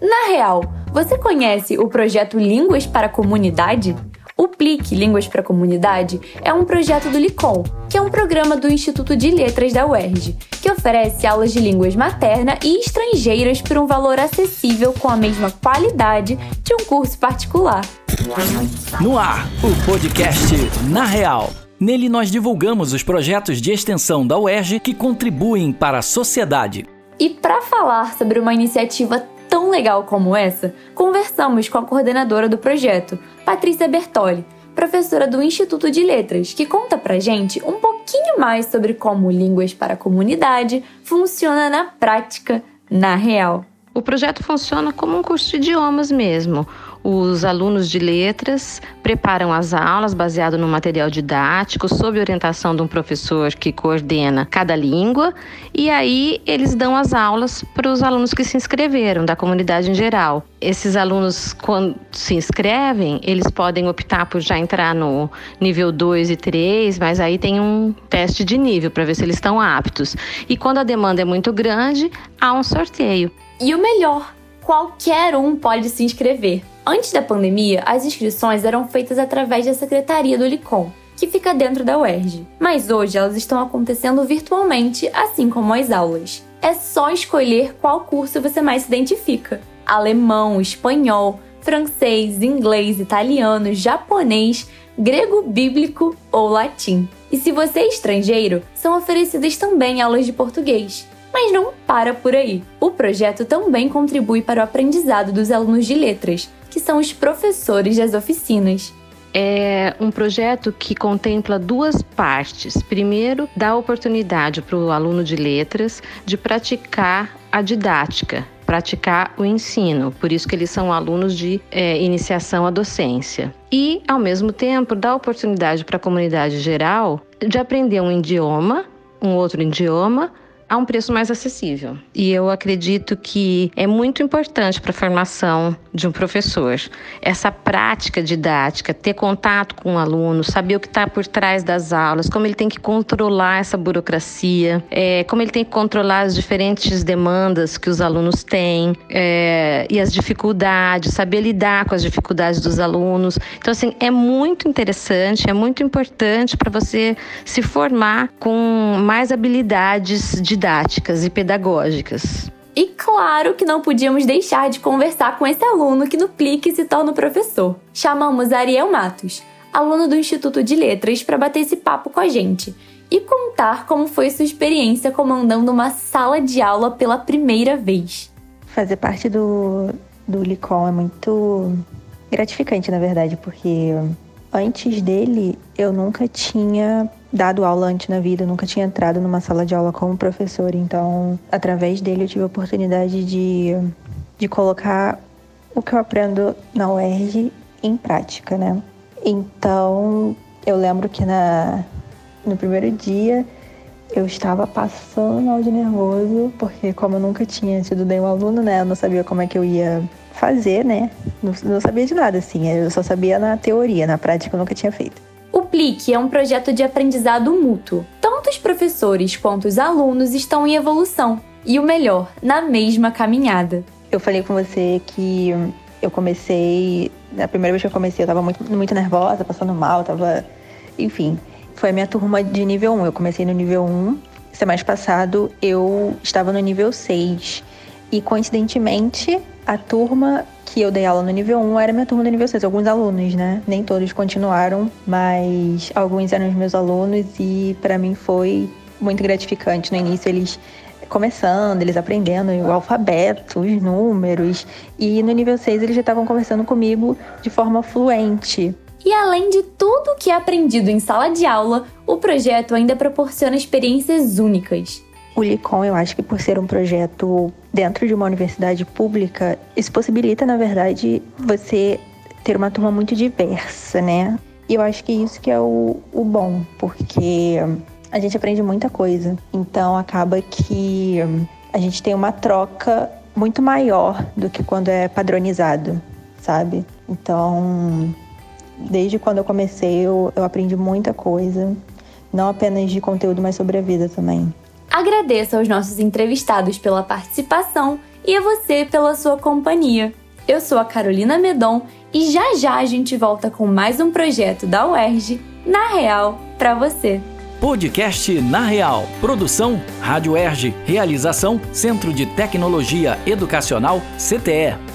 Na real, você conhece o projeto Línguas para a Comunidade? O PLIC Línguas para a Comunidade é um projeto do LICOM, que é um programa do Instituto de Letras da UERJ, que oferece aulas de línguas materna e estrangeiras por um valor acessível com a mesma qualidade de um curso particular. No ar, o podcast Na Real. Nele nós divulgamos os projetos de extensão da UERJ que contribuem para a sociedade. E para falar sobre uma iniciativa tão legal como essa, conversamos com a coordenadora do projeto, Patrícia Bertoli, professora do Instituto de Letras, que conta pra gente um pouquinho mais sobre como Línguas para a Comunidade funciona na prática, na real. O projeto funciona como um curso de idiomas mesmo. Os alunos de letras preparam as aulas baseado no material didático, sob orientação de um professor que coordena cada língua, e aí eles dão as aulas para os alunos que se inscreveram, da comunidade em geral. Esses alunos, quando se inscrevem, eles podem optar por já entrar no nível 2 e 3, mas aí tem um teste de nível para ver se eles estão aptos. E quando a demanda é muito grande, há um sorteio. E o melhor, qualquer um pode se inscrever. Antes da pandemia, as inscrições eram feitas através da secretaria do Licom, que fica dentro da UERJ. Mas hoje elas estão acontecendo virtualmente, assim como as aulas. É só escolher qual curso você mais se identifica: alemão, espanhol, francês, inglês, italiano, japonês, grego bíblico ou latim. E se você é estrangeiro, são oferecidas também aulas de português. Mas não para por aí. O projeto também contribui para o aprendizado dos alunos de letras, que são os professores das oficinas. É um projeto que contempla duas partes. Primeiro, dá oportunidade para o aluno de letras de praticar a didática, praticar o ensino, por isso que eles são alunos de é, iniciação à docência. E, ao mesmo tempo, dá oportunidade para a comunidade geral de aprender um idioma, um outro idioma, a um preço mais acessível. E eu acredito que é muito importante para a formação de um professor essa prática didática, ter contato com o aluno, saber o que está por trás das aulas, como ele tem que controlar essa burocracia, é, como ele tem que controlar as diferentes demandas que os alunos têm é, e as dificuldades, saber lidar com as dificuldades dos alunos. Então, assim, é muito interessante, é muito importante para você se formar com mais habilidades de didáticas e pedagógicas. E claro que não podíamos deixar de conversar com esse aluno que no Plique se torna professor. Chamamos Ariel Matos, aluno do Instituto de Letras, para bater esse papo com a gente e contar como foi sua experiência comandando uma sala de aula pela primeira vez. Fazer parte do, do Licom é muito gratificante, na verdade, porque antes dele eu nunca tinha dado aula antes na vida, nunca tinha entrado numa sala de aula como professor. Então, através dele, eu tive a oportunidade de, de colocar o que eu aprendo na UERJ em prática, né? Então, eu lembro que na, no primeiro dia eu estava passando mal de nervoso, porque como eu nunca tinha sido nenhum aluno, né? Eu não sabia como é que eu ia fazer, né? Não, não sabia de nada, assim. Eu só sabia na teoria, na prática eu nunca tinha feito. PLIC é um projeto de aprendizado mútuo. Tanto os professores quanto os alunos estão em evolução e o melhor, na mesma caminhada. Eu falei com você que eu comecei, na primeira vez que eu comecei, eu tava muito, muito nervosa, passando mal, tava. Enfim, foi a minha turma de nível 1. Eu comecei no nível 1. Semestre passado eu estava no nível 6. E coincidentemente, a turma que eu dei aula no nível 1 era minha turma do nível 6, alguns alunos, né? Nem todos continuaram, mas alguns eram os meus alunos e para mim foi muito gratificante. No início eles começando, eles aprendendo o alfabeto, os números, e no nível 6 eles já estavam conversando comigo de forma fluente. E além de tudo que é aprendido em sala de aula, o projeto ainda proporciona experiências únicas. O LICOM, eu acho que por ser um projeto dentro de uma universidade pública, isso possibilita, na verdade, você ter uma turma muito diversa, né? E eu acho que isso que é o, o bom, porque a gente aprende muita coisa. Então acaba que a gente tem uma troca muito maior do que quando é padronizado, sabe? Então, desde quando eu comecei, eu, eu aprendi muita coisa, não apenas de conteúdo, mas sobre a vida também. Agradeço aos nossos entrevistados pela participação e a você pela sua companhia. Eu sou a Carolina Medon e já já a gente volta com mais um projeto da UERJ, na real, para você. Podcast Na Real. Produção Rádio Erge. Realização Centro de Tecnologia Educacional CTE.